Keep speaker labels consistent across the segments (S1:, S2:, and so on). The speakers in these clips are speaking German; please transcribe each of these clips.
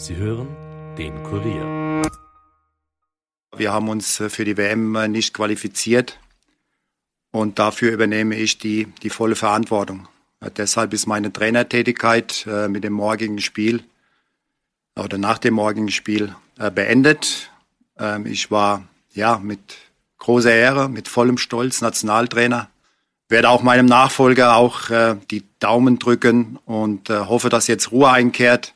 S1: Sie hören den Kurier.
S2: Wir haben uns für die WM nicht qualifiziert und dafür übernehme ich die, die volle Verantwortung. Deshalb ist meine Trainertätigkeit äh, mit dem morgigen Spiel oder nach dem morgigen Spiel äh, beendet. Ähm, ich war ja mit großer Ehre, mit vollem Stolz Nationaltrainer. Werde auch meinem Nachfolger auch äh, die Daumen drücken und hoffe, dass jetzt Ruhe einkehrt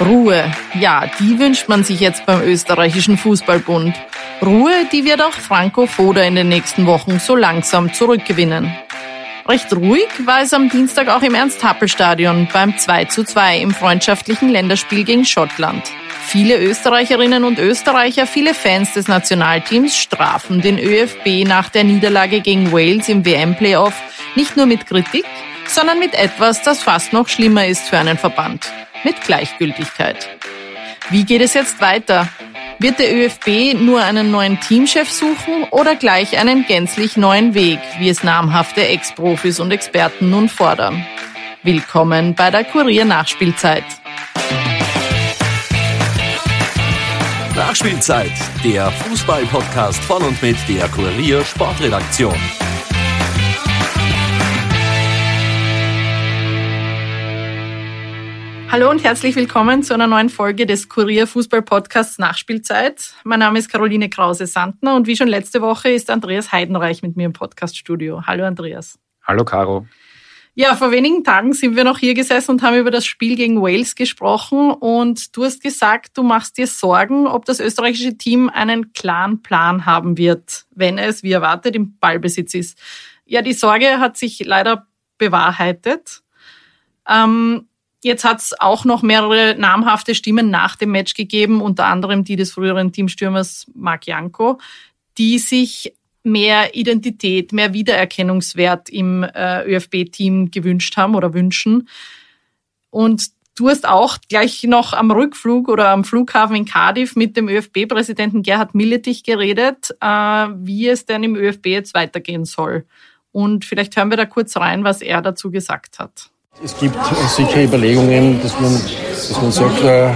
S3: Ruhe, ja, die wünscht man sich jetzt beim österreichischen Fußballbund. Ruhe, die wird auch Franco Foda in den nächsten Wochen so langsam zurückgewinnen. Recht ruhig war es am Dienstag auch im Ernst-Happel-Stadion beim 2 zu 2 im freundschaftlichen Länderspiel gegen Schottland. Viele Österreicherinnen und Österreicher, viele Fans des Nationalteams strafen den ÖFB nach der Niederlage gegen Wales im WM-Playoff nicht nur mit Kritik, sondern mit etwas, das fast noch schlimmer ist für einen Verband mit Gleichgültigkeit. Wie geht es jetzt weiter? Wird der ÖFB nur einen neuen Teamchef suchen oder gleich einen gänzlich neuen Weg, wie es namhafte Ex-Profis und Experten nun fordern? Willkommen bei der Kurier Nachspielzeit.
S1: Nachspielzeit, der Fußball-Podcast von und mit der Kurier Sportredaktion.
S3: Hallo und herzlich willkommen zu einer neuen Folge des Kurier Fußball Podcasts Nachspielzeit. Mein Name ist Caroline Krause-Sandner und wie schon letzte Woche ist Andreas Heidenreich mit mir im Podcaststudio. Hallo Andreas.
S4: Hallo Caro.
S3: Ja, vor wenigen Tagen sind wir noch hier gesessen und haben über das Spiel gegen Wales gesprochen und du hast gesagt, du machst dir Sorgen, ob das österreichische Team einen klaren Plan haben wird, wenn es, wie erwartet, im Ballbesitz ist. Ja, die Sorge hat sich leider bewahrheitet. Ähm, Jetzt hat es auch noch mehrere namhafte Stimmen nach dem Match gegeben, unter anderem die des früheren Teamstürmers Marc Janko, die sich mehr Identität, mehr Wiedererkennungswert im äh, ÖFB-Team gewünscht haben oder wünschen. Und du hast auch gleich noch am Rückflug oder am Flughafen in Cardiff mit dem ÖFB-Präsidenten Gerhard Milletich geredet, äh, wie es denn im ÖFB jetzt weitergehen soll. Und vielleicht hören wir da kurz rein, was er dazu gesagt hat.
S5: Es gibt sicher Überlegungen, dass man, dass man sagt, äh,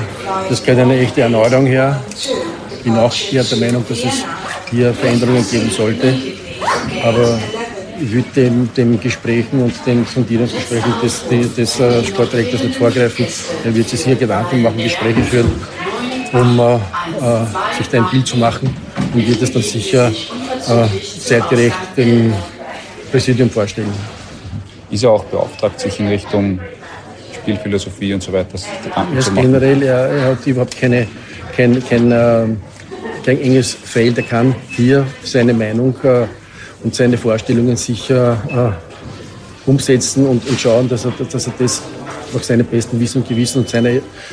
S5: das geht eine echte Erneuerung her. Ich bin auch eher der Meinung, dass es hier Veränderungen geben sollte. Aber ich würde dem, dem Gesprächen und den Sondierungsgesprächen des, des äh, Sportdirektors nicht vorgreifen. Er wird sich hier Gedanken machen, Gespräche führen, um äh, äh, sich da ein Bild zu machen und wird es dann sicher äh, zeitgerecht dem Präsidium vorstellen
S4: ist er auch beauftragt, sich in Richtung Spielphilosophie und so weiter
S5: Gedanken zu machen. Generell, er, er hat überhaupt keine, kein, kein, äh, kein enges Feld. Er kann hier seine Meinung äh, und seine Vorstellungen sicher äh, umsetzen und, und schauen, dass er, dass er das nach seinem besten Wissen und Gewissen und seiner,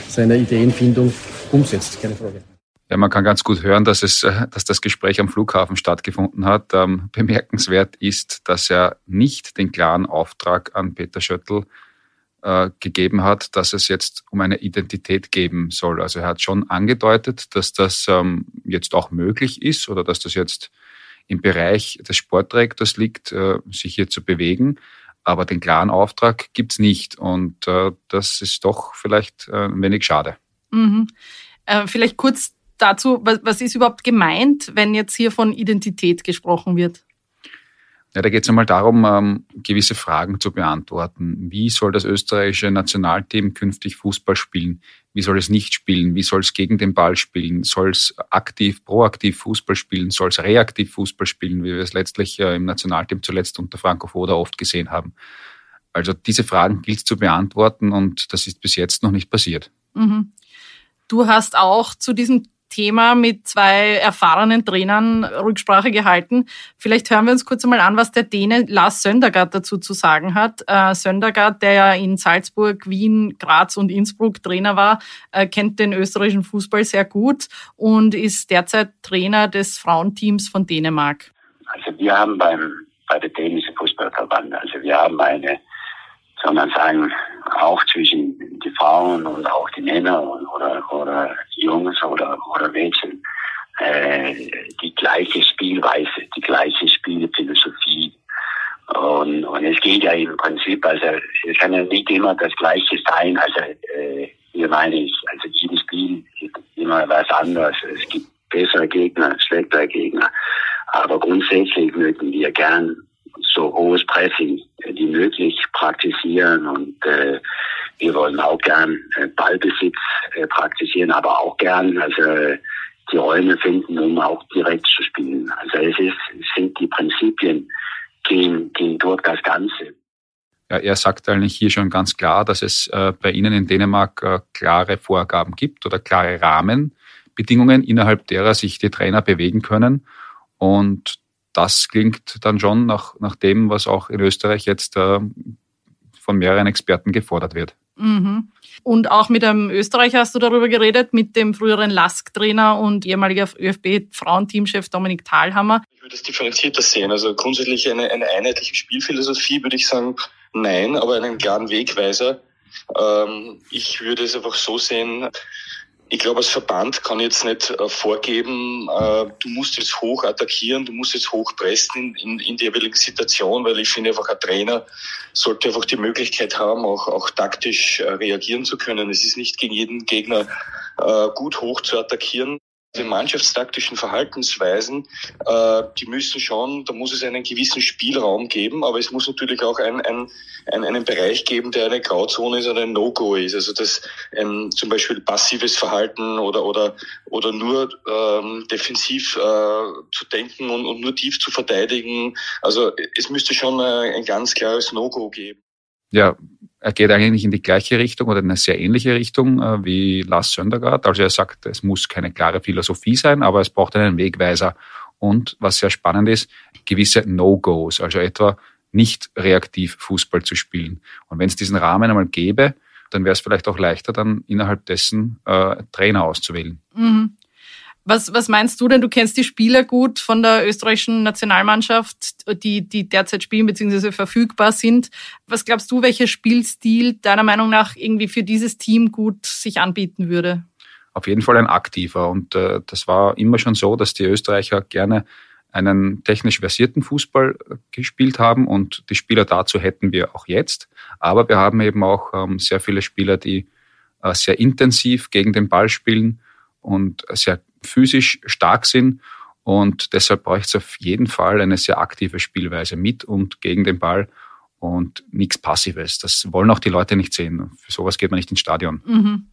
S5: seiner Ideenfindung umsetzt. Keine Frage.
S4: Ja, man kann ganz gut hören, dass, es, äh, dass das Gespräch am Flughafen stattgefunden hat. Ähm, bemerkenswert ist, dass er nicht den klaren Auftrag an Peter Schöttl äh, gegeben hat, dass es jetzt um eine Identität geben soll. Also er hat schon angedeutet, dass das ähm, jetzt auch möglich ist oder dass das jetzt im Bereich des Sportdirektors liegt, äh, sich hier zu bewegen. Aber den klaren Auftrag gibt's nicht. Und das ist doch vielleicht ein wenig schade.
S3: Mhm. Vielleicht kurz dazu, was, was ist überhaupt gemeint, wenn jetzt hier von Identität gesprochen wird?
S4: Ja, da geht es einmal darum, ähm, gewisse Fragen zu beantworten. Wie soll das österreichische Nationalteam künftig Fußball spielen? Wie soll es nicht spielen? Wie soll es gegen den Ball spielen? Soll es aktiv, proaktiv Fußball spielen? Soll es reaktiv Fußball spielen, wie wir es letztlich äh, im Nationalteam zuletzt unter Franco Foda oft gesehen haben? Also diese Fragen gilt es zu beantworten und das ist bis jetzt noch nicht passiert.
S3: Mhm. Du hast auch zu diesem Thema mit zwei erfahrenen Trainern Rücksprache gehalten. Vielleicht hören wir uns kurz einmal an, was der Däne Lars Söndergaard dazu zu sagen hat. Äh, Söndergaard, der ja in Salzburg, Wien, Graz und Innsbruck Trainer war, äh, kennt den österreichischen Fußball sehr gut und ist derzeit Trainer des Frauenteams von Dänemark.
S6: Also wir haben beim, bei der dänischen Fußballverband, also wir haben eine soll man sagen, auch zwischen die Frauen und auch die Männer oder, oder Jungs oder, oder Mädchen äh, die gleiche Spielweise, die gleiche Spielphilosophie. Und, und es geht ja im Prinzip, also es kann ja nicht immer das Gleiche sein. Also äh, hier meine ich, also jedes Spiel ist immer was anderes. Es gibt bessere Gegner, schlechtere Gegner. Aber grundsätzlich möchten wir gern so hohes Pressing wie möglich praktizieren und äh, wir wollen auch gern äh, Ballbesitz äh, praktizieren, aber auch gern also die Räume finden, um auch direkt zu spielen. Also es ist, es sind die Prinzipien gehen, gehen durch das Ganze.
S4: Ja, er sagt eigentlich hier schon ganz klar, dass es äh, bei Ihnen in Dänemark klare Vorgaben gibt oder klare Rahmenbedingungen, innerhalb derer sich die Trainer bewegen können. Und das klingt dann schon nach, nach dem, was auch in Österreich jetzt äh, von mehreren Experten gefordert wird.
S3: Mhm. Und auch mit einem Österreicher hast du darüber geredet, mit dem früheren Lask-Trainer und ehemaliger ÖFB-Frauenteamchef Dominik Thalhammer.
S7: Ich würde es differenzierter sehen. Also grundsätzlich eine, eine einheitliche Spielphilosophie würde ich sagen, nein, aber einen klaren Wegweiser. Ähm, ich würde es einfach so sehen, ich glaube, als Verband kann jetzt nicht äh, vorgeben, äh, du musst jetzt hoch attackieren, du musst jetzt hoch pressen in, in, in der jeweiligen Situation, weil ich finde einfach, ein Trainer sollte einfach die Möglichkeit haben, auch, auch taktisch äh, reagieren zu können. Es ist nicht gegen jeden Gegner gut hoch zu attackieren. Die mannschaftstaktischen Verhaltensweisen, äh, die müssen schon, da muss es einen gewissen Spielraum geben, aber es muss natürlich auch ein, ein, ein, einen Bereich geben, der eine Grauzone ist oder ein No-Go ist. Also das ähm, zum Beispiel passives Verhalten oder oder oder nur ähm, defensiv äh, zu denken und, und nur tief zu verteidigen. Also es müsste schon äh, ein ganz klares No-Go geben.
S4: Ja, er geht eigentlich in die gleiche Richtung oder in eine sehr ähnliche Richtung äh, wie Lars Söndergaard. Also er sagt, es muss keine klare Philosophie sein, aber es braucht einen Wegweiser. Und was sehr spannend ist, gewisse No-Gos, also etwa nicht reaktiv Fußball zu spielen. Und wenn es diesen Rahmen einmal gäbe, dann wäre es vielleicht auch leichter, dann innerhalb dessen äh, Trainer auszuwählen.
S3: Mhm. Was, was meinst du denn? Du kennst die Spieler gut von der österreichischen Nationalmannschaft, die, die derzeit spielen bzw. verfügbar sind. Was glaubst du, welcher Spielstil deiner Meinung nach irgendwie für dieses Team gut sich anbieten würde?
S4: Auf jeden Fall ein aktiver. Und äh, das war immer schon so, dass die Österreicher gerne einen technisch versierten Fußball äh, gespielt haben und die Spieler dazu hätten wir auch jetzt. Aber wir haben eben auch ähm, sehr viele Spieler, die äh, sehr intensiv gegen den Ball spielen und sehr physisch stark sind. Und deshalb braucht es auf jeden Fall eine sehr aktive Spielweise mit und gegen den Ball und nichts Passives. Das wollen auch die Leute nicht sehen. Für sowas geht man nicht ins Stadion.
S3: Mhm.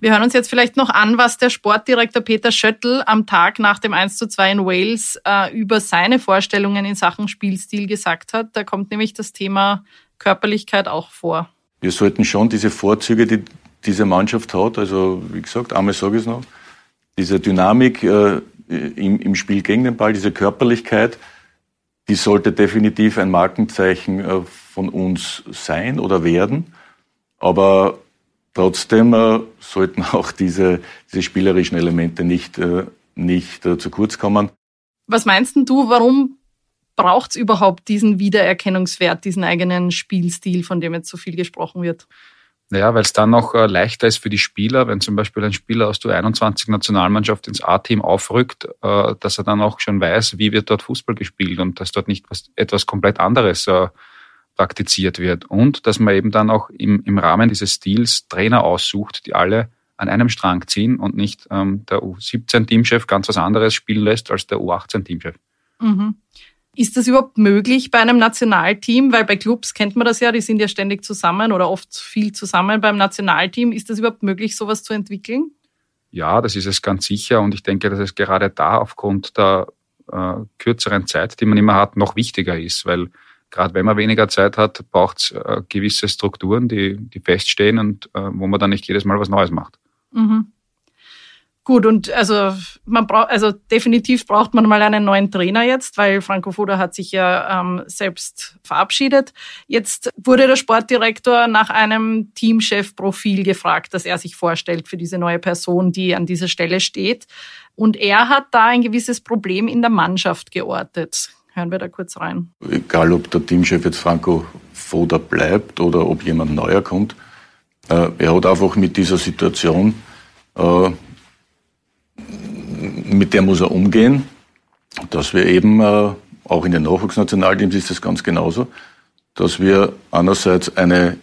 S3: Wir hören uns jetzt vielleicht noch an, was der Sportdirektor Peter Schöttl am Tag nach dem 1 zu 2 in Wales äh, über seine Vorstellungen in Sachen Spielstil gesagt hat. Da kommt nämlich das Thema Körperlichkeit auch vor.
S8: Wir sollten schon diese Vorzüge, die diese Mannschaft hat, also wie gesagt, einmal sage ich es noch, diese Dynamik äh, im, im, Spiel gegen den Ball, diese Körperlichkeit, die sollte definitiv ein Markenzeichen äh, von uns sein oder werden. Aber trotzdem äh, sollten auch diese, diese spielerischen Elemente nicht, äh, nicht äh, zu kurz kommen.
S3: Was meinst du, warum braucht es überhaupt diesen Wiedererkennungswert, diesen eigenen Spielstil, von dem jetzt so viel gesprochen wird?
S4: Naja, weil es dann noch äh, leichter ist für die Spieler, wenn zum Beispiel ein Spieler aus der 21 Nationalmannschaft ins A-Team aufrückt, äh, dass er dann auch schon weiß, wie wird dort Fußball gespielt und dass dort nicht was, etwas komplett anderes äh, praktiziert wird. Und dass man eben dann auch im, im Rahmen dieses Stils Trainer aussucht, die alle an einem Strang ziehen und nicht ähm, der U17-Teamchef ganz was anderes spielen lässt als der U18-Teamchef.
S3: Mhm. Ist das überhaupt möglich bei einem Nationalteam? Weil bei Clubs kennt man das ja, die sind ja ständig zusammen oder oft viel zusammen beim Nationalteam. Ist das überhaupt möglich, sowas zu entwickeln?
S4: Ja, das ist es ganz sicher. Und ich denke, dass es gerade da aufgrund der äh, kürzeren Zeit, die man immer hat, noch wichtiger ist. Weil gerade wenn man weniger Zeit hat, braucht es äh, gewisse Strukturen, die, die feststehen und äh, wo man dann nicht jedes Mal was Neues macht.
S3: Mhm. Gut, und also man braucht, also definitiv braucht man mal einen neuen Trainer jetzt, weil Franco Foda hat sich ja ähm, selbst verabschiedet. Jetzt wurde der Sportdirektor nach einem Teamchef-Profil gefragt, das er sich vorstellt für diese neue Person, die an dieser Stelle steht. Und er hat da ein gewisses Problem in der Mannschaft geortet. Hören wir da kurz rein.
S8: Egal, ob der Teamchef jetzt Franco Foda bleibt oder ob jemand neuer kommt, äh, er hat einfach mit dieser Situation äh, mit der muss er umgehen, dass wir eben, äh, auch in den Nachwuchsnationalteams ist das ganz genauso, dass wir einerseits eine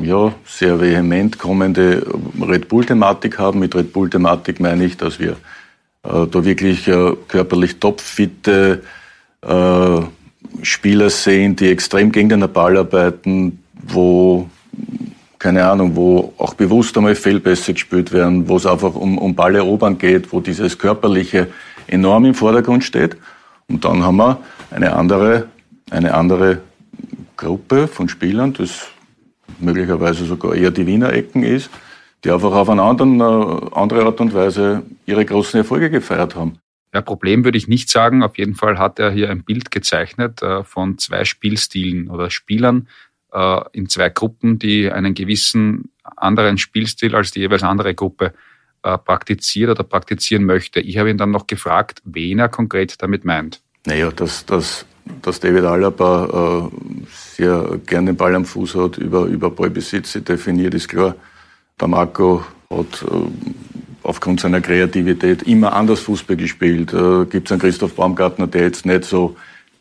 S8: ja, sehr vehement kommende Red Bull-Thematik haben. Mit Red Bull-Thematik meine ich, dass wir äh, da wirklich äh, körperlich topfitte äh, Spieler sehen, die extrem gegen den Ball arbeiten, wo keine Ahnung, wo auch bewusst einmal Fehlpässe gespielt werden, wo es einfach um, um Ballerobern geht, wo dieses Körperliche enorm im Vordergrund steht. Und dann haben wir eine andere, eine andere Gruppe von Spielern, das möglicherweise sogar eher die Wiener Ecken ist, die einfach auf eine anderen, äh, andere Art und Weise ihre großen Erfolge gefeiert haben.
S4: Ja, Problem würde ich nicht sagen. Auf jeden Fall hat er hier ein Bild gezeichnet äh, von zwei Spielstilen oder Spielern in zwei Gruppen, die einen gewissen anderen Spielstil als die jeweils andere Gruppe äh, praktiziert oder praktizieren möchte. Ich habe ihn dann noch gefragt, wen er konkret damit meint.
S8: Naja, dass, dass, dass David Alaba äh, sehr gerne den Ball am Fuß hat, über, über Ballbesitz definiert, ist klar. Der Marco hat äh, aufgrund seiner Kreativität immer anders Fußball gespielt. Äh, Gibt es einen Christoph Baumgartner, der jetzt nicht so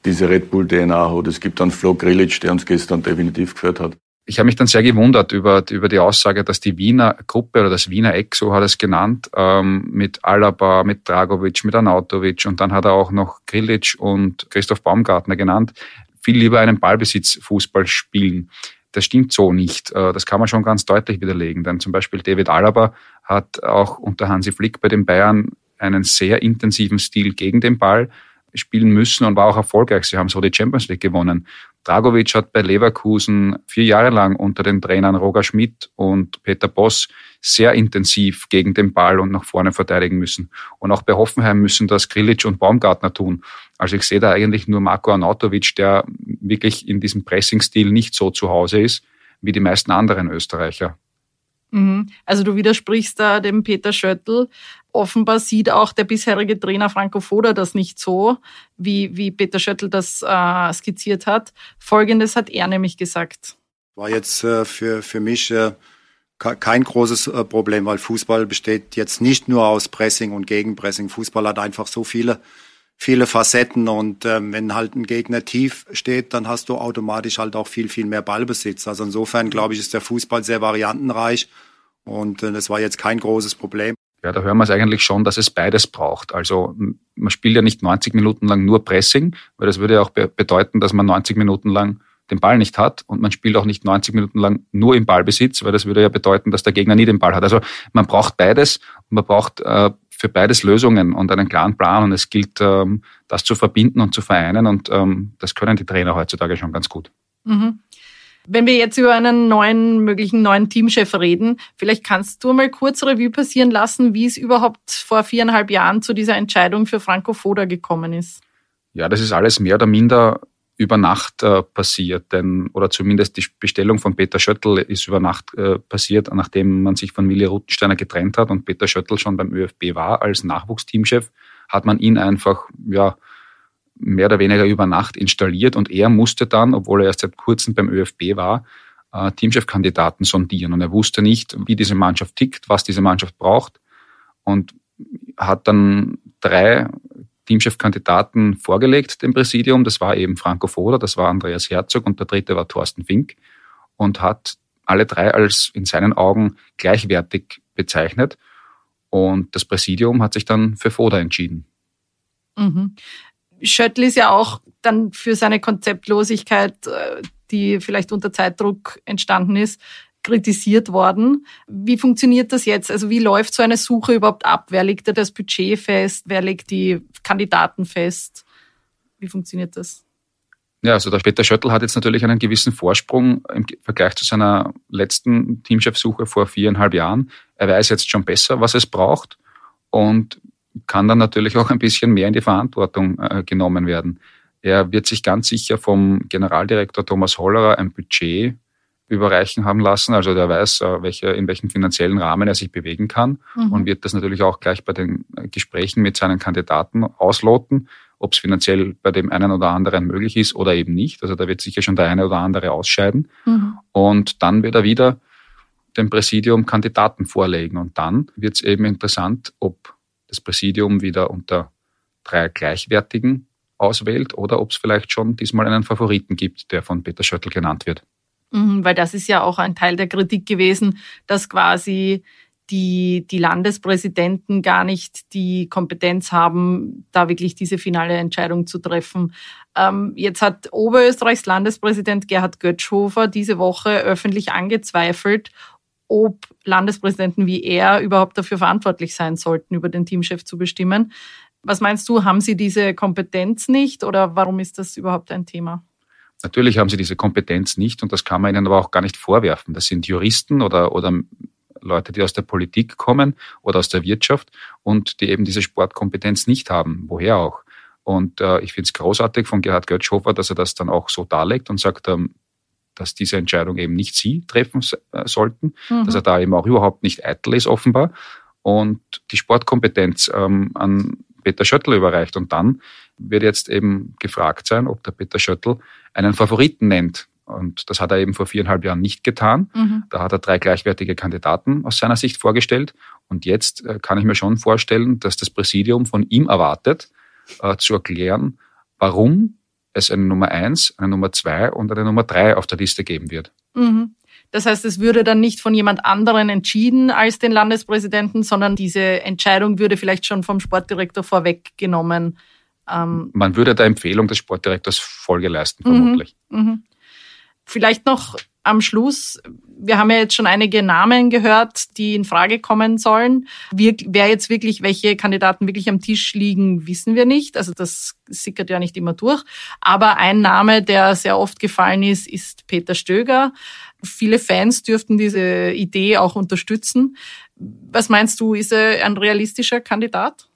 S8: diese Red Bull DNA hat. Es gibt einen Flo Grilic, der uns gestern definitiv geführt hat.
S4: Ich habe mich dann sehr gewundert über, über die Aussage, dass die Wiener Gruppe oder das Wiener Eck, so hat er es genannt, ähm, mit Alaba, mit Dragovic, mit Anautovic und dann hat er auch noch Grilic und Christoph Baumgartner genannt, viel lieber einen Ballbesitzfußball spielen. Das stimmt so nicht. Äh, das kann man schon ganz deutlich widerlegen. Denn zum Beispiel David Alaba hat auch unter Hansi Flick bei den Bayern einen sehr intensiven Stil gegen den Ball spielen müssen und war auch erfolgreich. Sie haben so die Champions League gewonnen. Dragovic hat bei Leverkusen vier Jahre lang unter den Trainern Roger Schmidt und Peter Boss sehr intensiv gegen den Ball und nach vorne verteidigen müssen. Und auch bei Hoffenheim müssen das Grilic und Baumgartner tun. Also ich sehe da eigentlich nur Marco Arnautovic, der wirklich in diesem Pressing-Stil nicht so zu Hause ist wie die meisten anderen Österreicher.
S3: Mhm. Also du widersprichst da dem Peter Schöttl. Offenbar sieht auch der bisherige Trainer Franco Foda das nicht so, wie, wie Peter Schöttl das äh, skizziert hat. Folgendes hat er nämlich gesagt.
S2: War jetzt äh, für, für mich äh, kein großes äh, Problem, weil Fußball besteht jetzt nicht nur aus Pressing und Gegenpressing. Fußball hat einfach so viele viele Facetten und ähm, wenn halt ein Gegner tief steht, dann hast du automatisch halt auch viel, viel mehr Ballbesitz. Also insofern glaube ich, ist der Fußball sehr variantenreich und äh, das war jetzt kein großes Problem.
S4: Ja, da hören wir es eigentlich schon, dass es beides braucht. Also man spielt ja nicht 90 Minuten lang nur Pressing, weil das würde ja auch be bedeuten, dass man 90 Minuten lang den Ball nicht hat und man spielt auch nicht 90 Minuten lang nur im Ballbesitz, weil das würde ja bedeuten, dass der Gegner nie den Ball hat. Also man braucht beides und man braucht äh, für beides Lösungen und einen klaren Plan und es gilt, ähm, das zu verbinden und zu vereinen und ähm, das können die Trainer heutzutage schon ganz gut.
S3: Mhm. Wenn wir jetzt über einen neuen, möglichen neuen Teamchef reden, vielleicht kannst du mal kurz Revue passieren lassen, wie es überhaupt vor viereinhalb Jahren zu dieser Entscheidung für Franco Foda gekommen ist.
S4: Ja, das ist alles mehr oder minder über Nacht äh, passiert, denn oder zumindest die Bestellung von Peter Schöttl ist über Nacht äh, passiert, nachdem man sich von Willi Ruttensteiner getrennt hat und Peter Schöttl schon beim ÖFB war als Nachwuchsteamchef, hat man ihn einfach ja mehr oder weniger über Nacht installiert und er musste dann, obwohl er erst seit kurzem beim ÖFB war, äh, Teamchefkandidaten sondieren und er wusste nicht, wie diese Mannschaft tickt, was diese Mannschaft braucht und hat dann drei Teamchefkandidaten vorgelegt, dem Präsidium. Das war eben Franco Foda, das war Andreas Herzog und der dritte war Thorsten Fink und hat alle drei als in seinen Augen gleichwertig bezeichnet. Und das Präsidium hat sich dann für Foda entschieden.
S3: Mhm. Schöttl ist ja auch dann für seine Konzeptlosigkeit, äh, die vielleicht unter Zeitdruck entstanden ist, kritisiert worden. Wie funktioniert das jetzt? Also wie läuft so eine Suche überhaupt ab? Wer legt da das Budget fest? Wer legt die Kandidaten fest? Wie funktioniert das?
S4: Ja, also der Peter Schöttl hat jetzt natürlich einen gewissen Vorsprung im Vergleich zu seiner letzten Teamchefsuche vor viereinhalb Jahren. Er weiß jetzt schon besser, was es braucht und kann dann natürlich auch ein bisschen mehr in die Verantwortung äh, genommen werden. Er wird sich ganz sicher vom Generaldirektor Thomas Hollerer ein Budget überreichen haben lassen. Also der weiß, äh, welche, in welchem finanziellen Rahmen er sich bewegen kann mhm. und wird das natürlich auch gleich bei den äh, Gesprächen mit seinen Kandidaten ausloten, ob es finanziell bei dem einen oder anderen möglich ist oder eben nicht. Also da wird sicher schon der eine oder andere ausscheiden. Mhm. Und dann wird er wieder dem Präsidium Kandidaten vorlegen. Und dann wird es eben interessant, ob das Präsidium wieder unter drei gleichwertigen auswählt oder ob es vielleicht schon diesmal einen Favoriten gibt, der von Peter Schöttl genannt wird.
S3: Mhm, weil das ist ja auch ein Teil der Kritik gewesen, dass quasi die, die Landespräsidenten gar nicht die Kompetenz haben, da wirklich diese finale Entscheidung zu treffen. Ähm, jetzt hat Oberösterreichs Landespräsident Gerhard Götschhofer diese Woche öffentlich angezweifelt, ob Landespräsidenten wie er überhaupt dafür verantwortlich sein sollten, über den Teamchef zu bestimmen. Was meinst du, haben sie diese Kompetenz nicht oder warum ist das überhaupt ein Thema?
S4: Natürlich haben sie diese Kompetenz nicht und das kann man ihnen aber auch gar nicht vorwerfen. Das sind Juristen oder, oder Leute, die aus der Politik kommen oder aus der Wirtschaft und die eben diese Sportkompetenz nicht haben. Woher auch? Und äh, ich finde es großartig von Gerhard Götzschhofer, dass er das dann auch so darlegt und sagt, ähm, dass diese Entscheidung eben nicht Sie treffen äh, sollten, mhm. dass er da eben auch überhaupt nicht eitel ist offenbar und die Sportkompetenz ähm, an Peter Schöttl überreicht. Und dann wird jetzt eben gefragt sein, ob der Peter Schöttl einen Favoriten nennt. Und das hat er eben vor viereinhalb Jahren nicht getan. Mhm. Da hat er drei gleichwertige Kandidaten aus seiner Sicht vorgestellt. Und jetzt äh, kann ich mir schon vorstellen, dass das Präsidium von ihm erwartet, äh, zu erklären, warum es eine Nummer eins, eine Nummer zwei und eine Nummer drei auf der Liste geben wird.
S3: Mhm. Das heißt, es würde dann nicht von jemand anderen entschieden als den Landespräsidenten, sondern diese Entscheidung würde vielleicht schon vom Sportdirektor vorweggenommen.
S4: Ähm Man würde der Empfehlung des Sportdirektors Folge leisten, vermutlich. Mhm. Mhm.
S3: Vielleicht noch am Schluss, wir haben ja jetzt schon einige Namen gehört, die in Frage kommen sollen. Wir, wer jetzt wirklich, welche Kandidaten wirklich am Tisch liegen, wissen wir nicht. Also das sickert ja nicht immer durch. Aber ein Name, der sehr oft gefallen ist, ist Peter Stöger. Viele Fans dürften diese Idee auch unterstützen. Was meinst du, ist er ein realistischer Kandidat?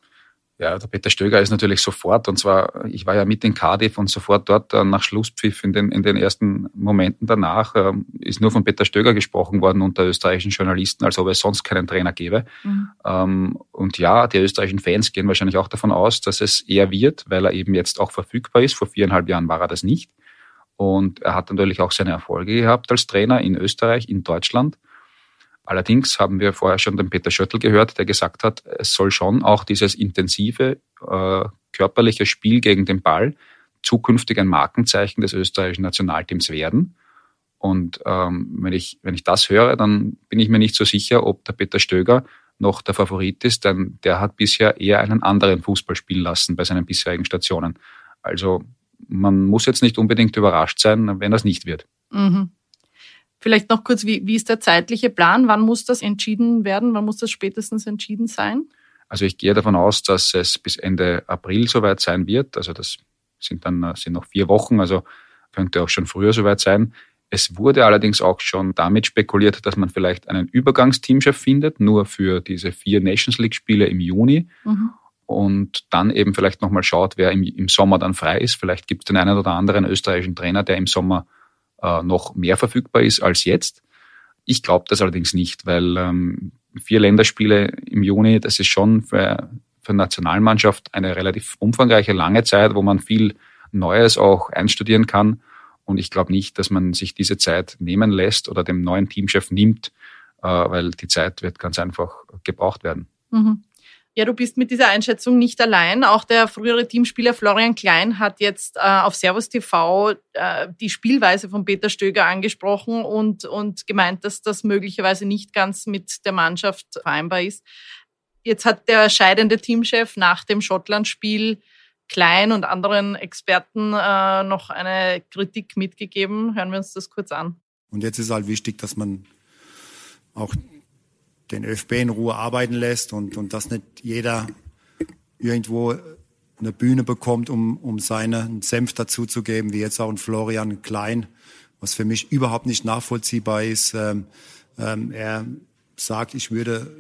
S4: Ja, der Peter Stöger ist natürlich sofort, und zwar, ich war ja mit in Cardiff und sofort dort äh, nach Schlusspfiff in den, in den ersten Momenten danach äh, ist nur von Peter Stöger gesprochen worden unter österreichischen Journalisten, als ob es sonst keinen Trainer gäbe. Mhm. Ähm, und ja, die österreichischen Fans gehen wahrscheinlich auch davon aus, dass es eher wird, weil er eben jetzt auch verfügbar ist. Vor viereinhalb Jahren war er das nicht. Und er hat natürlich auch seine Erfolge gehabt als Trainer in Österreich, in Deutschland. Allerdings haben wir vorher schon den Peter Schöttl gehört, der gesagt hat, es soll schon auch dieses intensive äh, körperliche Spiel gegen den Ball zukünftig ein Markenzeichen des österreichischen Nationalteams werden. Und ähm, wenn, ich, wenn ich das höre, dann bin ich mir nicht so sicher, ob der Peter Stöger noch der Favorit ist, denn der hat bisher eher einen anderen Fußball spielen lassen bei seinen bisherigen Stationen. Also man muss jetzt nicht unbedingt überrascht sein, wenn das nicht wird.
S3: Mhm. Vielleicht noch kurz, wie, wie ist der zeitliche Plan? Wann muss das entschieden werden? Wann muss das spätestens entschieden sein?
S4: Also ich gehe davon aus, dass es bis Ende April soweit sein wird. Also das sind dann sind noch vier Wochen, also könnte auch schon früher soweit sein. Es wurde allerdings auch schon damit spekuliert, dass man vielleicht einen Übergangsteamchef findet, nur für diese vier Nations League Spiele im Juni. Mhm. Und dann eben vielleicht nochmal schaut, wer im, im Sommer dann frei ist. Vielleicht gibt es den einen oder anderen österreichischen Trainer, der im Sommer äh, noch mehr verfügbar ist als jetzt. Ich glaube das allerdings nicht, weil ähm, vier Länderspiele im Juni, das ist schon für, für Nationalmannschaft eine relativ umfangreiche, lange Zeit, wo man viel Neues auch einstudieren kann. Und ich glaube nicht, dass man sich diese Zeit nehmen lässt oder dem neuen Teamchef nimmt, äh, weil die Zeit wird ganz einfach gebraucht werden.
S3: Mhm. Ja, du bist mit dieser Einschätzung nicht allein. Auch der frühere Teamspieler Florian Klein hat jetzt äh, auf Servus TV äh, die Spielweise von Peter Stöger angesprochen und, und gemeint, dass das möglicherweise nicht ganz mit der Mannschaft vereinbar ist. Jetzt hat der scheidende Teamchef nach dem Schottland-Spiel Klein und anderen Experten äh, noch eine Kritik mitgegeben. Hören wir uns das kurz an.
S2: Und jetzt ist halt wichtig, dass man auch den ÖFB in Ruhe arbeiten lässt und, und dass nicht jeder irgendwo eine Bühne bekommt, um, um seinen Senf dazuzugeben, wie jetzt auch ein Florian Klein, was für mich überhaupt nicht nachvollziehbar ist. Ähm, ähm, er sagt, ich würde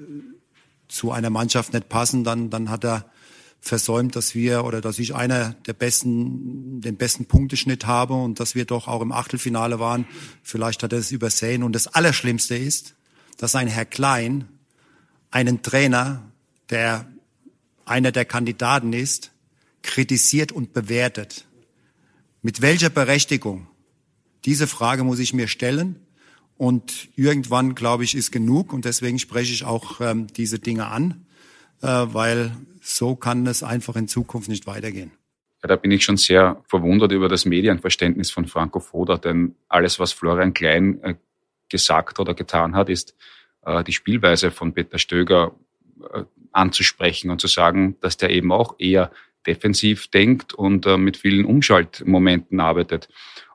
S2: zu einer Mannschaft nicht passen, dann, dann hat er versäumt, dass wir oder dass ich einer der besten, den besten Punkteschnitt habe und dass wir doch auch im Achtelfinale waren. Vielleicht hat er es übersehen. Und das Allerschlimmste ist, dass ein Herr Klein einen Trainer, der einer der Kandidaten ist, kritisiert und bewertet. Mit welcher Berechtigung? Diese Frage muss ich mir stellen. Und irgendwann, glaube ich, ist genug. Und deswegen spreche ich auch ähm, diese Dinge an, äh, weil so kann es einfach in Zukunft nicht weitergehen.
S4: da bin ich schon sehr verwundert über das Medienverständnis von Franco Foda, denn alles, was Florian Klein äh, gesagt oder getan hat, ist äh, die Spielweise von Peter Stöger äh, anzusprechen und zu sagen, dass der eben auch eher defensiv denkt und mit vielen Umschaltmomenten arbeitet.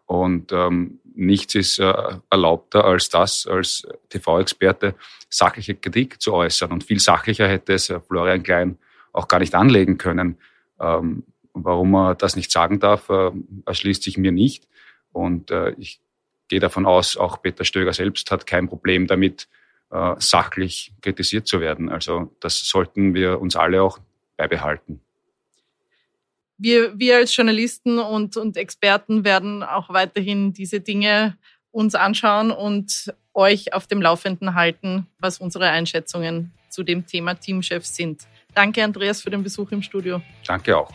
S4: Und ähm, nichts ist äh, erlaubter als das, als TV-Experte sachliche Kritik zu äußern. Und viel sachlicher hätte es Florian Klein auch gar nicht anlegen können. Ähm, warum er das nicht sagen darf, äh, erschließt sich mir nicht. Und äh, ich gehe davon aus, auch Peter Stöger selbst hat kein Problem damit, äh, sachlich kritisiert zu werden. Also das sollten wir uns alle auch beibehalten.
S3: Wir, wir als Journalisten und, und Experten werden auch weiterhin diese Dinge uns anschauen und euch auf dem Laufenden halten, was unsere Einschätzungen zu dem Thema Teamchef sind. Danke, Andreas, für den Besuch im Studio.
S4: Danke auch.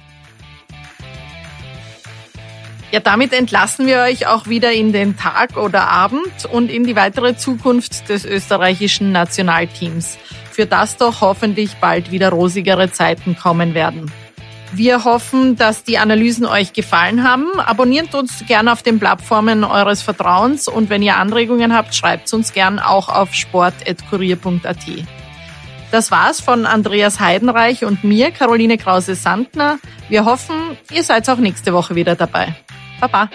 S3: Ja, damit entlassen wir euch auch wieder in den Tag oder Abend und in die weitere Zukunft des österreichischen Nationalteams, für das doch hoffentlich bald wieder rosigere Zeiten kommen werden. Wir hoffen, dass die Analysen euch gefallen haben. Abonniert uns gerne auf den Plattformen eures Vertrauens und wenn ihr Anregungen habt, schreibt uns gern auch auf sport.kurier.at. Das war's von Andreas Heidenreich und mir, Caroline Krause-Sandner. Wir hoffen, ihr seid auch nächste Woche wieder dabei. 拜拜。